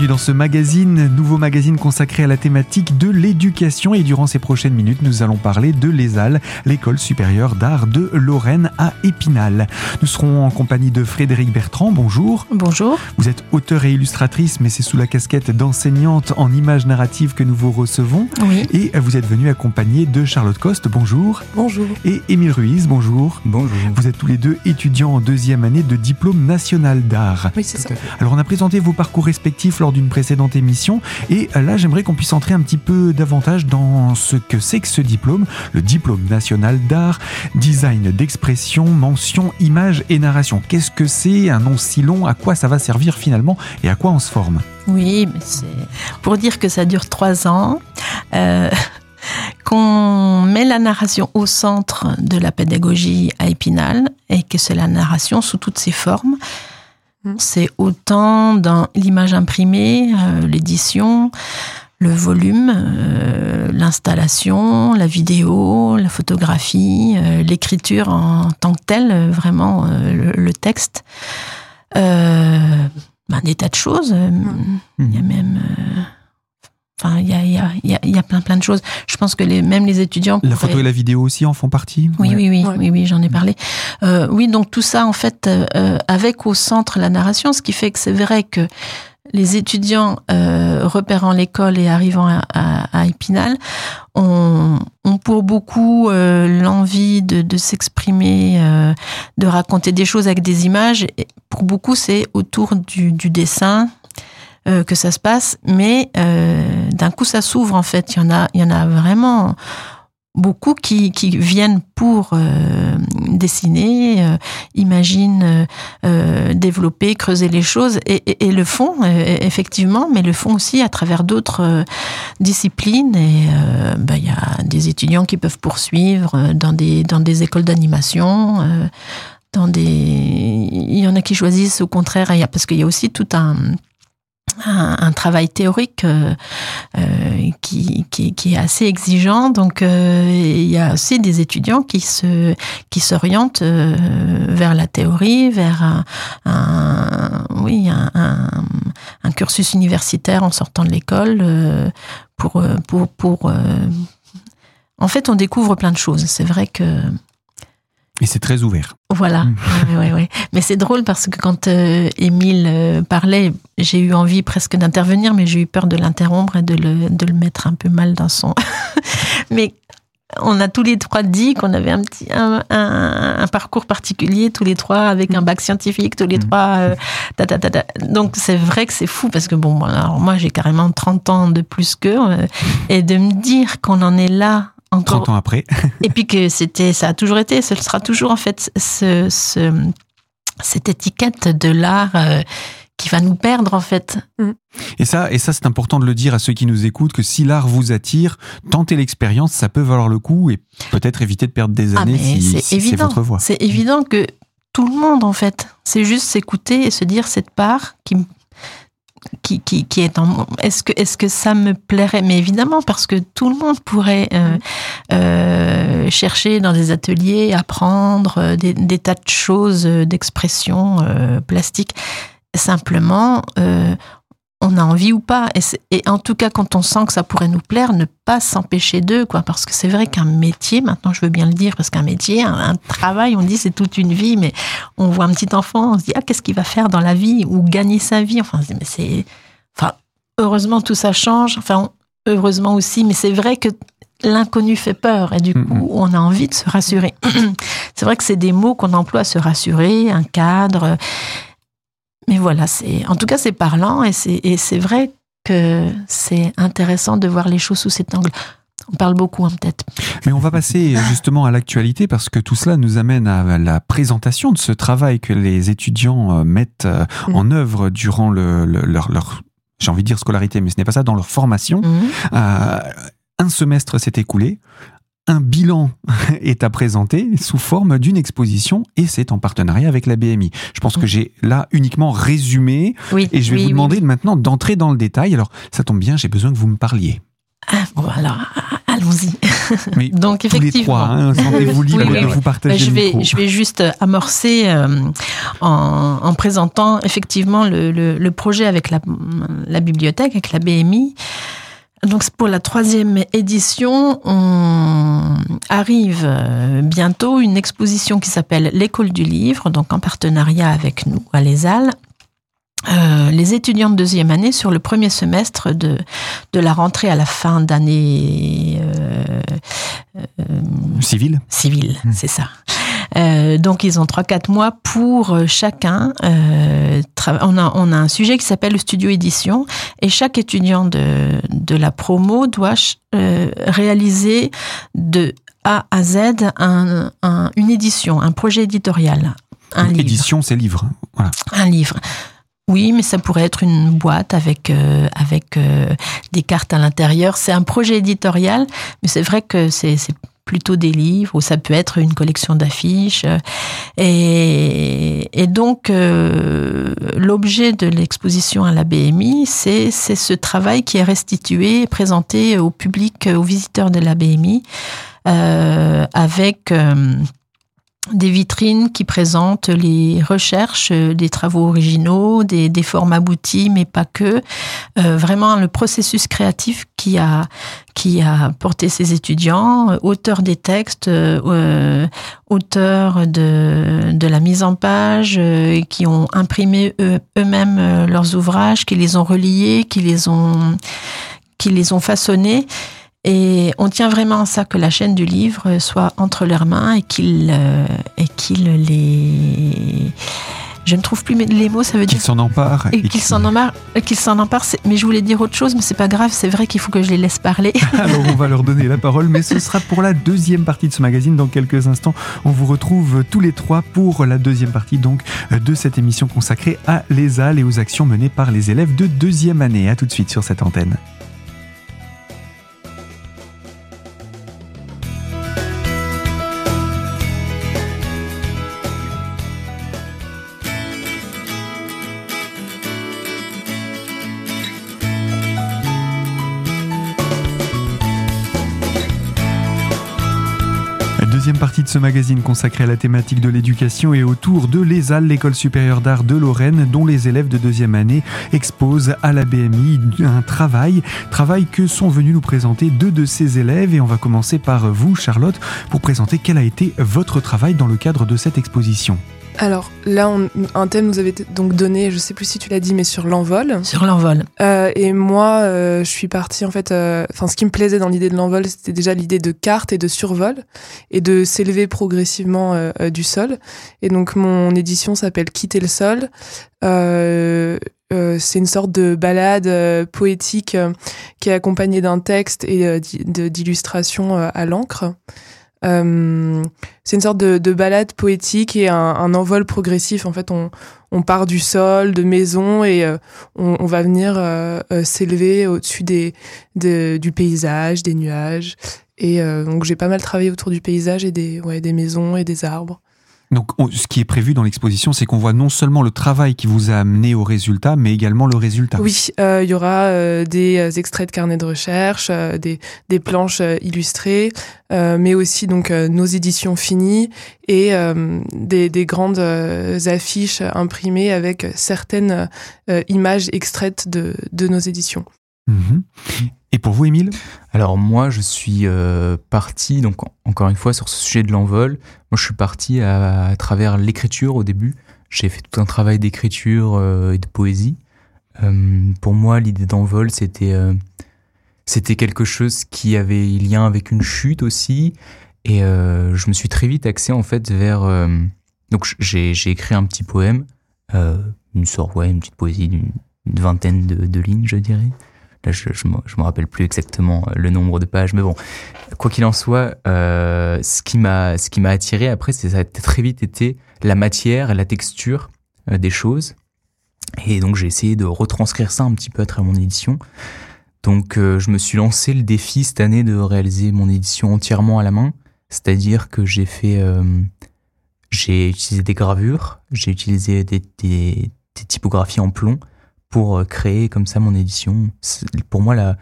Bienvenue dans ce magazine, nouveau magazine consacré à la thématique de l'éducation et durant ces prochaines minutes, nous allons parler de l'ESAL, l'école supérieure d'art de Lorraine à Épinal. Nous serons en compagnie de Frédéric Bertrand, bonjour. Bonjour. Vous êtes auteur et illustratrice, mais c'est sous la casquette d'enseignante en images narratives que nous vous recevons. Oui. Et vous êtes venu accompagné de Charlotte Coste, bonjour. Bonjour. Et Émile Ruiz, bonjour. Bonjour. Vous êtes tous les deux étudiants en deuxième année de diplôme national d'art. Oui, c'est ça. Alors on a présenté vos parcours respectifs lors d'une précédente émission et euh, là j'aimerais qu'on puisse entrer un petit peu davantage dans ce que c'est que ce diplôme, le diplôme national d'art, design d'expression, mention, image et narration. Qu'est-ce que c'est un nom si long? À quoi ça va servir finalement? Et à quoi on se forme? Oui, pour dire que ça dure trois ans. euh, qu'on met la narration au centre de la pédagogie à Épinal et que c'est la narration sous toutes ses formes. C'est autant dans l'image imprimée, euh, l'édition, le volume, euh, l'installation, la vidéo, la photographie, euh, l'écriture en tant que telle, vraiment le, le texte. Ben, des tas de choses. Euh, Il y a même... Enfin, il y a, il y, a, il y, a, il y a plein plein de choses. Je pense que les, même les étudiants... La pourraient- photo et la vidéo aussi en font partie oui, Ouais. oui, oui, Ouais. oui, oui, j'en ai parlé. Euh, oui, donc tout ça, en fait, euh, euh, avec au centre la narration, ce qui fait que c'est vrai que les étudiants euh, repérant l'école et arrivant à, à, à Épinal ont, ont pour beaucoup euh, l'envie de, de s'exprimer, euh, de raconter des choses avec des images. Et pour beaucoup, c'est autour du, du dessin euh, que ça se passe, mais euh, d'un coup, ça s'ouvre en fait. Il y en a, il y en a vraiment beaucoup qui, qui viennent pour euh, dessiner, euh, imaginent, euh, euh, développer, creuser les choses et, et, le font euh, effectivement, mais le font aussi à travers d'autres euh, disciplines. Et ben, il y a des étudiants qui peuvent poursuivre dans des, dans des écoles d'animation. dans des, il y en a qui choisissent au contraire, parce qu'il y a aussi tout un, un, un travail théorique euh, euh, qui, qui, est assez exigeant. Donc, euh, il y a aussi des étudiants qui se qui s'orientent vers la théorie, vers un, oui un, cursus universitaire en sortant de l'école pour pour pour. en fait, on découvre plein de choses. C'est vrai que Et c'est très ouvert. voilà, Mm. ouais, ouais, ouais. Mais c'est drôle parce que quand euh, Émile euh, parlait, j'ai eu envie presque d'intervenir, mais j'ai eu peur de l'interrompre et de le, de le mettre un peu mal dans son. mais on a tous les trois dit qu'on avait un petit un, un- un parcours particulier, tous les trois avec un bac scientifique, tous les Mm. trois. euh, ta, ta, ta, ta. Donc c'est vrai que c'est fou parce que bon, alors moi j'ai carrément 30 ans de plus qu'eux et de me dire qu'on en est là encore 30 ans après. et puis que c'était, ça a toujours été, ce sera toujours en fait ce, ce- cette étiquette de l'art euh, qui va nous perdre en fait. Et ça, et ça c'est important de le dire à ceux qui nous écoutent que si l'art vous attire, tentez l'expérience, ça peut valoir le coup et peut-être éviter de perdre des Ah années mais si, c'est si c'est évident, votre voie. c'est évident que tout le monde en fait, c'est juste s'écouter et se dire cette part qui me- qui, qui, qui est en. Est-ce que, est-ce que ça me plairait? Mais évidemment, parce que tout le monde pourrait euh, euh, chercher dans des ateliers, apprendre euh, des, des tas de choses d'expression euh, plastique. Simplement, on a envie ou pas. Et, en tout cas, quand on sent que ça pourrait nous plaire, ne pas s'empêcher d'eux, quoi. Parce que c'est vrai qu'un métier, maintenant je veux bien le dire, parce qu'un métier, un, un travail, on dit c'est toute une vie, mais on voit un petit enfant, on se dit ah qu'est-ce qu'il va faire dans la vie ou gagner sa vie? Enfin, on se dit, mais c'est, enfin, heureusement tout ça change. Enfin, heureusement aussi, mais c'est vrai que l'inconnu fait peur et du coup on a envie de se rassurer. c'est vrai que c'est des mots qu'on emploie se rassurer, un cadre. Mais voilà, c'est en tout cas c'est parlant et c'est et c'est vrai que c'est intéressant de voir les choses sous cet angle. On parle beaucoup, hein, peut-être. Mais on va passer justement à l'actualité parce que tout cela nous amène à la présentation de ce travail que les étudiants euh, mettent euh, Mm. en œuvre durant le, le- leur, leur j'ai envie de dire scolarité, mais ce n'est pas ça, dans leur formation. Euh, un semestre s'est écoulé, un bilan est à présenter sous forme d'une exposition et c'est en partenariat avec la BMI. Je pense que j'ai là uniquement résumé Oui. et je vais oui, vous demander oui. maintenant d'entrer dans le détail. Alors, ça tombe bien, j'ai besoin que vous me parliez. Ah, bon, alors, allons-y. Donc effectivement, hein, sentez-vous libre de vous partager bah, je vais, le Je vais juste amorcer euh, en, présentant effectivement le, projet avec la, la, bibliothèque, avec la BMI. Donc pour la troisième édition, on arrive euh, bientôt une exposition qui s'appelle l'école du livre, donc en partenariat avec nous à l'ESAL, euh, les étudiants de deuxième année sur le premier semestre de, de la rentrée à la fin d'année euh, euh civile. Civile, hmm. c'est ça. Euh, donc ils ont 3-4 mois pour chacun. on, a, on a un sujet qui s'appelle le studio édition et chaque étudiant de, de la promo doit réaliser de A à Z un, une édition, un projet éditorial. Un livre. Édition, c'est livre. Voilà. Un livre. Oui, mais ça pourrait être une boîte avec euh, avec euh, des cartes à l'intérieur. C'est un projet éditorial, mais c'est vrai que c'est plutôt des livres ou ça peut être une collection d'affiches. Et, et donc euh, l'objet de l'exposition à la BMI, c'est ce travail qui est restitué présenté au public, aux visiteurs de la BMI, avec des vitrines qui présentent les recherches, des travaux originaux, des, des formes abouties, mais pas que. Euh, vraiment le processus créatif qui a qui a porté ces étudiants, auteurs des textes, euh, auteurs de, de la mise en page, euh, qui ont imprimé eux-mêmes leurs ouvrages, qui les ont reliés, qui les ont qui les ont façonnés. Et on tient vraiment à ça que la chaîne du livre soit entre leurs mains et qu'ils euh, les je ne trouve plus les mots, ça veut dire qu'ils s'en emparent et, qu'ils s'en emparent, qu'ils s'en emparent. Mais je voulais dire autre chose, mais c'est pas grave. C'est vrai qu'il faut que je les laisse parler. Alors on va leur donner la parole, mais ce sera pour la deuxième partie de ce magazine dans quelques instants. On vous retrouve tous les trois pour la deuxième partie donc de cette émission consacrée à l'ESAL et aux actions menées par les élèves de deuxième année. À tout de suite sur cette antenne. Ce magazine consacré à la thématique de l'éducation et autour de l'ESAL, l'école supérieure d'art de Lorraine, dont les élèves de deuxième année exposent à la BMI un travail, travail que sont venus nous présenter deux de ces élèves et on va commencer par vous Charlotte pour présenter quel a été votre travail dans le cadre de cette exposition. Alors là, un thème nous avait donc donné, je sais plus si tu l'as dit, mais sur l'envol. Sur l'envol. Euh, et moi, euh, je suis partie en fait. Euh, enfin, ce qui me plaisait dans l'idée de l'envol, c'était déjà l'idée de carte et de survol et de s'élever progressivement du sol. Et donc mon édition s'appelle Quitter le sol. c'est une sorte de balade poétique qui est accompagnée d'un texte et d'illustrations à l'encre. Euh, c'est une sorte de, de, balade poétique et un, un, envol progressif. En fait, on, on, part du sol, de maison, et euh, on, on, va venir euh, euh, s'élever au-dessus des, du paysage, des nuages. Et donc, j'ai pas mal travaillé autour du paysage et des, ouais, des maisons et des arbres. Donc, ce qui est prévu dans l'exposition, c'est qu'on voit non seulement le travail qui vous a amené au résultat, mais également le résultat. Oui, euh, il y aura euh, des euh, extraits de carnets de recherche, des, des, planches illustrées, mais aussi donc nos éditions finies et des, des, grandes affiches imprimées avec certaines images extraites de, de nos éditions. Mhm. Et pour vous, Émile? Alors moi, je suis euh, parti, donc encore une fois, sur ce sujet de l'envol. Moi, je suis parti à, travers l'écriture au début. J'ai fait tout un travail d'écriture euh, et de poésie. Euh, pour moi, l'idée d'envol, c'était c'était quelque chose qui avait lien avec une chute aussi. Et je me suis très vite axé en fait vers. donc j'ai écrit un petit poème, une sorte, ouais, une petite poésie d'une vingtaine de lignes, je dirais. Je, je, me rappelle plus exactement euh, le nombre de pages, mais bon, quoi qu'il en soit, euh, ce qui m'a attiré après, c'est ça a très vite été la matière, la texture euh, des choses, et donc j'ai essayé de retranscrire ça un petit peu à travers mon édition. Donc je me suis lancé le défi cette année de réaliser mon édition entièrement à la main, c'est-à-dire que j'ai fait j'ai utilisé des gravures, j'ai utilisé des typographies en plomb pour euh, créer comme ça mon édition. Pour moi, la,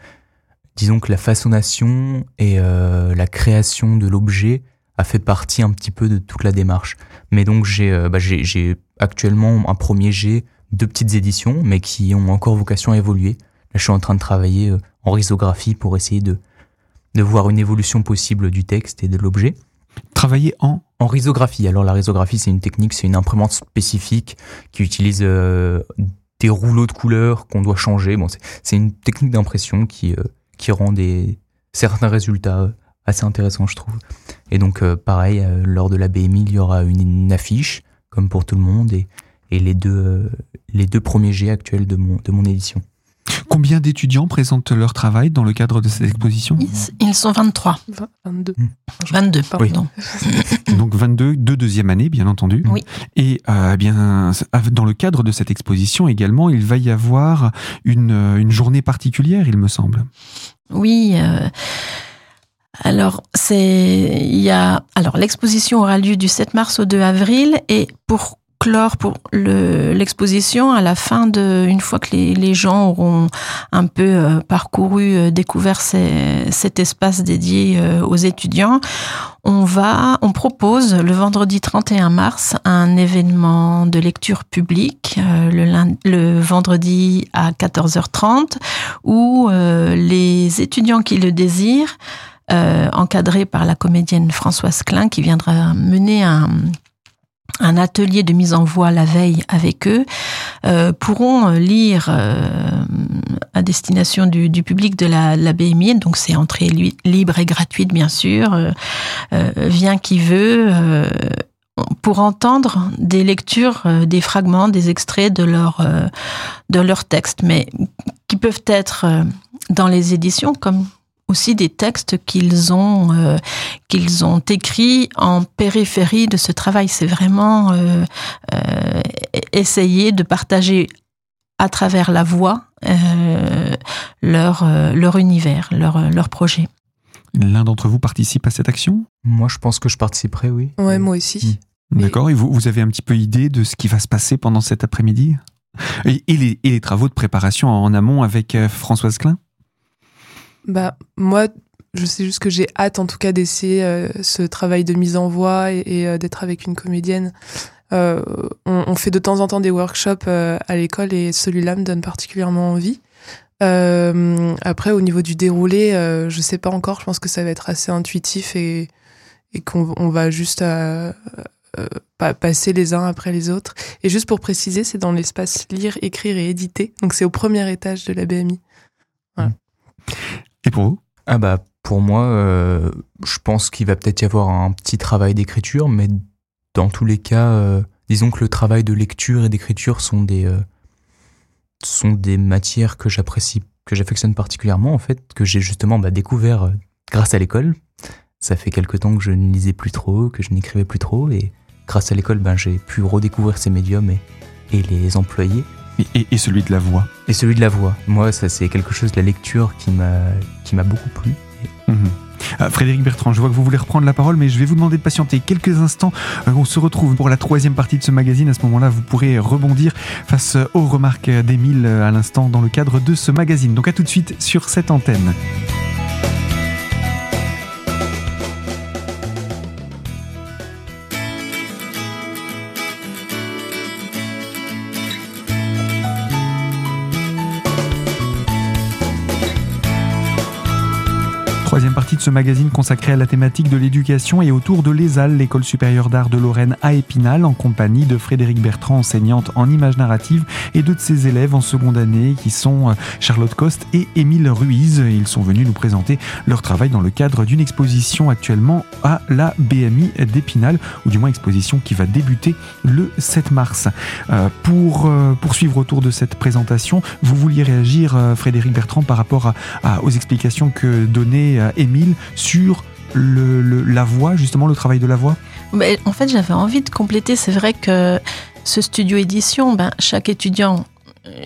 disons que la façonnation et la création de l'objet a fait partie un petit peu de toute la démarche. Mais donc j'ai bah, j'ai actuellement un premier jet, deux petites éditions, mais qui ont encore vocation à évoluer. Là, je suis en train de travailler en risographie pour essayer de, de voir une évolution possible du texte et de l'objet. Travailler en? En risographie. Alors la risographie, c'est une technique, c'est une imprimante spécifique qui utilise euh, des rouleaux de couleurs qu'on doit changer. Bon, c'est une technique d'impression qui, euh, qui rend des, certains résultats euh, assez intéressants, je trouve. Et donc, pareil, lors de la BMI, il y aura une, affiche, comme pour tout le monde, et, et les, deux, les deux premiers jets actuels de mon, de mon édition. Combien d'étudiants présentent leur travail dans le cadre de cette exposition Ils sont 23. 22. 22, pardon. Donc 22 de deuxième année, bien entendu. Oui. Et euh, bien, dans le cadre de cette exposition également, il va y avoir une, une journée particulière, il me semble. Oui. Euh, alors, c'est il y a alors l'exposition aura lieu du 7 mars au 2 avril et pour clore pour l'exposition à la fin de une fois que les, gens auront un peu euh, parcouru euh, découvert cet espace dédié euh, aux étudiants on va on propose le vendredi 31 mars un événement de lecture publique le, le vendredi à 14h30 où les étudiants qui le désirent encadrés par la comédienne Françoise Klein qui viendra mener un un atelier de mise en voix la veille avec eux, euh, pourront lire euh, à destination du, public de la, BMI, donc c'est entrée libre et gratuite bien sûr, euh, vient qui veut, pour entendre des lectures, des fragments, des extraits de leur, de leur texte, mais qui peuvent être dans les éditions comme aussi des textes qu'ils ont euh, qu'ils ont écrits en périphérie de ce travail. C'est vraiment euh, euh, essayer de partager à travers la voix leur leur univers, leur leur projet. L'un d'entre vous participe à cette action? Moi, je pense que je participerai, oui. Ouais, moi aussi. Hmm. D'accord. Et vous, vous avez un petit peu idée de ce qui va se passer pendant cet après-midi? Et, les, et les travaux de préparation en amont avec Françoise Klein? Bah, moi, je sais juste que j'ai hâte, en tout cas, d'essayer euh, ce travail de mise en voix et, euh, d'être avec une comédienne. Euh, on, fait de temps en temps des workshops à l'école et celui-là me donne particulièrement envie. après, au niveau du déroulé, je sais pas encore. Je pense que ça va être assez intuitif et, qu'on va juste passer les uns après les autres. Et juste pour préciser, c'est dans l'espace lire, écrire et éditer. Donc c'est au premier étage de la BMI. Voilà. Pour vous? Ah bah pour moi, euh, je pense qu'il va peut-être y avoir un petit travail d'écriture, mais dans tous les cas, euh, disons que le travail de lecture et d'écriture sont des euh, sont des matières que j'apprécie, que j'affectionne particulièrement en fait, que j'ai justement bah, découvert grâce à l'école. Ça fait quelque temps que je ne lisais plus trop, que je n'écrivais plus trop, et grâce à l'école, ben, j'ai pu redécouvrir ces médiums et, et les employer. Et, celui de la voix. Et celui de la voix. Moi, ça c'est quelque chose de la lecture qui m'a qui m'a beaucoup plu. Mhm. Euh, Frédéric Bertrand, je vois que vous voulez reprendre la parole, mais je vais vous demander de patienter quelques instants. Euh, on se retrouve pour la troisième partie de ce magazine. À ce moment-là, vous pourrez rebondir face aux remarques d'Émile euh, à l'instant dans le cadre de ce magazine. Donc à tout de suite sur cette antenne. De ce magazine consacré à la thématique de l'éducation et autour de l'ESAL, l'école supérieure d'art de Lorraine à Épinal, en compagnie de Frédéric Bertrand, enseignante en images narratives, et deux de ses élèves en seconde année qui sont euh, Charlotte Coste et Émile Ruiz. Ils sont venus nous présenter leur travail dans le cadre d'une exposition actuellement à la BMI d'Épinal, ou du moins exposition qui va débuter le 7 mars. Euh, pour euh, poursuivre autour de cette présentation, vous vouliez réagir, Frédéric Bertrand, par rapport aux explications que donnait Émile sur la voix, justement le travail de la voix? En fait, j'avais envie de compléter. C'est vrai que ce studio édition, ben, chaque étudiant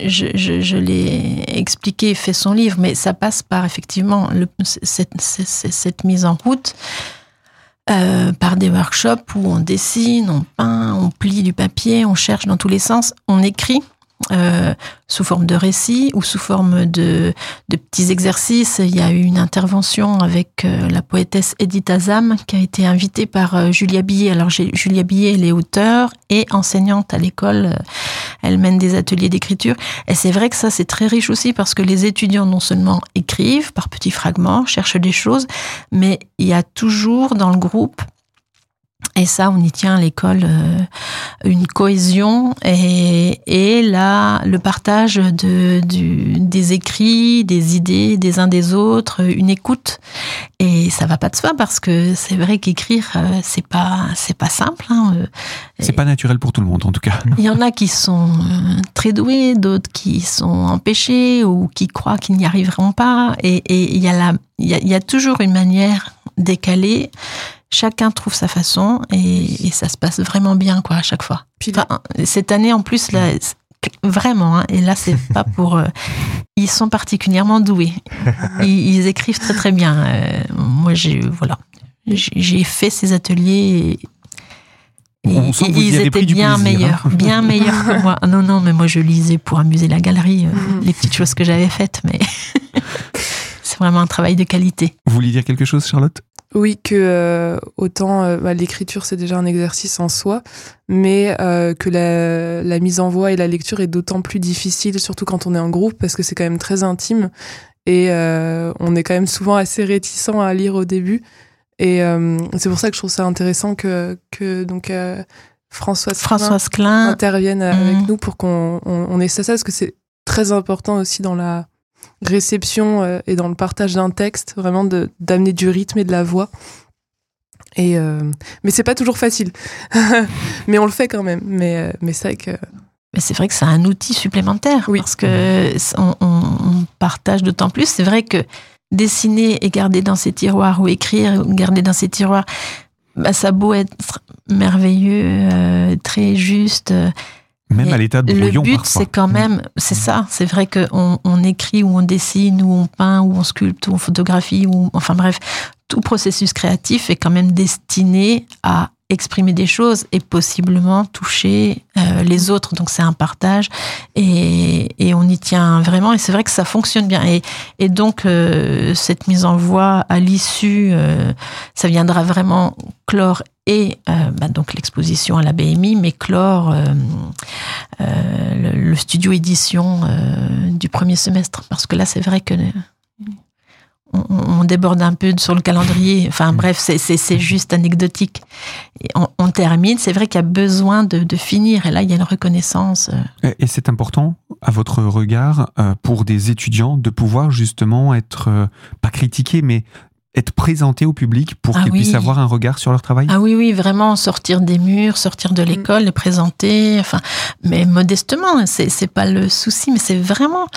je, l'ai expliqué, fait son livre, mais ça passe par effectivement cette, mise en route, euh, par des workshops où on dessine, on peint, on plie du papier, on cherche dans tous les sens, on écrit euh, sous forme de récits ou sous forme de, de, petits exercices. Il y a eu une intervention avec euh, la poétesse Edith Azam qui a été invitée par euh, Julia Billet. Alors Julia Billet, elle est auteure et enseignante à l'école. Elle mène des ateliers d'écriture. Et c'est vrai que ça, c'est très riche aussi parce que les étudiants non seulement écrivent par petits fragments, cherchent des choses, mais il y a toujours dans le groupe et ça, on y tient à l'école euh, une cohésion et, et là, le partage de, du, des écrits, des idées des uns des autres, une écoute. Et ça va pas de soi parce que c'est vrai qu'écrire, euh, c'est pas, c'est pas simple. Hein. C'est pas naturel pour tout le monde, en tout cas. Il y en a qui sont euh, très doués, d'autres qui sont empêchés ou qui croient qu'ils n'y arriveront pas. Et, et il y a la, il y a, il y a toujours une manière décalée chacun trouve sa façon et, ça se passe vraiment bien quoi à chaque fois. cette année en plus là, vraiment hein, et là c'est pas pour euh, ils sont particulièrement doués. Ils, écrivent très très bien. Euh, moi j'ai voilà j'ai fait ces ateliers. Et, ils étaient bien meilleurs, hein. bien meilleurs que moi. Non, non, mais moi je lisais pour amuser la galerie, euh, mm. les petites choses que j'avais faites, mais c'est vraiment un travail de qualité. Vous vouliez dire quelque chose, Charlotte? Oui, que euh, autant euh, bah, l'écriture c'est déjà un exercice en soi, mais euh, que la, la, mise en voix et la lecture est d'autant plus difficile, surtout quand on est en groupe, parce que c'est quand même très intime et on est quand même souvent assez réticent à lire au début. Et c'est pour ça que je trouve ça intéressant que, que donc Françoise, Françoise Klein, intervienne avec mmh. nous pour qu'on on, on ait ça, parce que c'est très important aussi dans la réception euh, et dans le partage d'un texte, vraiment d'amener du rythme et de la voix. Et euh, mais c'est pas toujours facile, mais on le fait quand même. Mais euh, mais c'est vrai que c'est vrai que c'est un outil supplémentaire oui. parce que on, on partage d'autant plus. C'est vrai que dessiner et garder dans ses tiroirs ou écrire ou garder dans ses tiroirs, bah, ça a beau être merveilleux, très juste même à l'état de brouillon. Le but, c'est quand même, c'est ça. C'est vrai qu'on on écrit ou on dessine ou on peint ou on sculpte ou on photographie ou, enfin bref, tout processus créatif est quand même destiné à exprimer des choses et possiblement toucher euh, les autres. Donc c'est un partage et, et, on y tient vraiment. Et c'est vrai que ça fonctionne bien. Et, et donc euh, cette mise en voie à l'issue, euh, ça viendra vraiment clore et bah, donc l'exposition à la BMI, mais clore le, le, studio édition du premier semestre. Parce que là, c'est vrai que on, déborde un peu sur le calendrier. Enfin mm. bref, c'est juste anecdotique. on, termine. C'est vrai qu'il y a besoin de, finir. Et là, il y a une reconnaissance. Euh. Et, c'est important, à votre regard, euh, pour des étudiants, de pouvoir justement être, euh, pas critiqués, mais être présentés au public pour ah qu'ils puissent avoir un regard sur leur travail? Ah oui, oui, vraiment sortir des murs, sortir de mm. l'école, les présenter, enfin, mais modestement, c'est pas le souci, mais c'est vraiment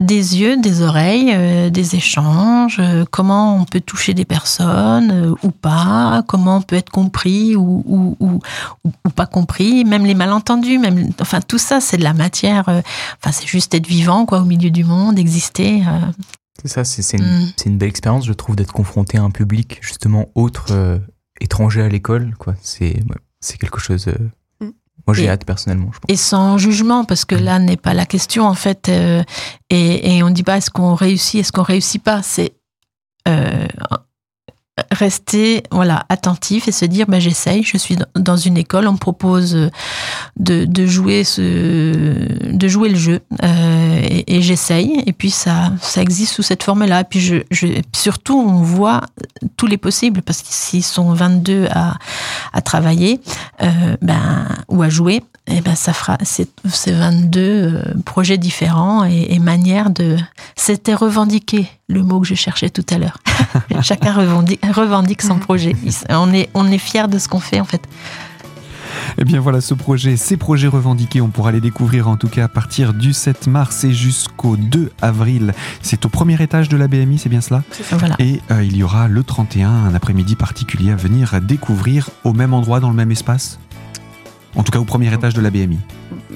des yeux, des oreilles, euh, des échanges, euh, comment on peut toucher des personnes euh, ou pas, comment on peut être compris ou, ou, ou, ou, pas compris, même les malentendus, même, enfin tout ça c'est de la matière, enfin c'est juste être vivant quoi au milieu du monde, exister. C'est ça, c'est une, mm. une, belle expérience je trouve d'être confronté à un public justement autre, étranger à l'école, quoi. C'est c'est quelque chose moi, j'ai hâte personnellement. Je pense. Et sans jugement, parce que là n'est pas la question en fait. Euh, et, et, on ne dit pas est-ce qu'on réussit, est-ce qu'on réussit pas? C'est euh, rester voilà attentif et se dire bah, j'essaye je suis dans une école on me propose de, de jouer ce de jouer le jeu euh, et, j'essaye et puis ça ça existe sous cette forme là et puis je, surtout on voit tous les possibles parce qu'ils sont 22 à, à travailler euh, ben ou à jouer et eh ben ça fera ces 22 euh, projets différents et, et manières de c'était revendiquer le mot que je cherchais tout à l'heure. Chacun revendique, revendique son projet on est on est fier de ce qu'on fait en fait et eh bien voilà, ce projet, ces projets revendiqués, on pourra les découvrir en tout cas à partir du 7 mars et jusqu'au 2 avril. C'est au premier étage de la BMI, c'est bien cela voilà. Et euh, il y aura le 31, un après-midi particulier à venir découvrir au même endroit, dans le même espace En tout cas au premier étage de la BMI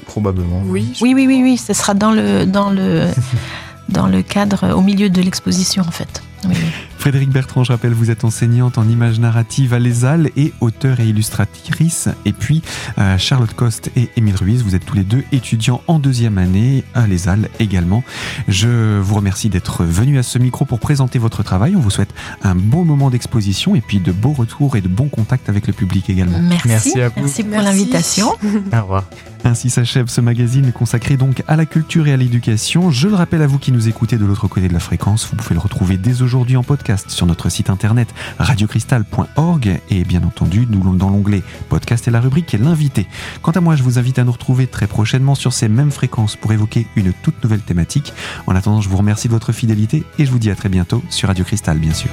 Probablement. Oui, oui, oui, oui, oui, ce sera dans le, dans le, dans le cadre, au milieu de l'exposition en fait. Oui, oui. Frédéric Bertrand, je rappelle, vous êtes enseignante en images narratives à l'ESAL et auteur et illustratrice. Et puis euh, Charlotte Coste et Émile Ruiz, vous êtes tous les deux étudiants en deuxième année à l'ESAL également. Je vous remercie d'être venus à ce micro pour présenter votre travail. On vous souhaite un beau moment d'exposition et puis de beaux retours et de bons contacts avec le public également. Merci, Merci à vous. Merci pour l'invitation. Au revoir. Ainsi s'achève ce magazine consacré donc à la culture et à l'éducation. Je le rappelle à vous qui nous écoutez de l'autre côté de la fréquence, vous pouvez le retrouver dès aujourd'hui en podcast sur notre site internet radiocristal.org et bien entendu dans l'onglet podcast et la rubrique l'invité. Quant à moi, je vous invite à nous retrouver très prochainement sur ces mêmes fréquences pour évoquer une toute nouvelle thématique. En attendant, je vous remercie de votre fidélité et je vous dis à très bientôt sur Radio Cristal bien sûr.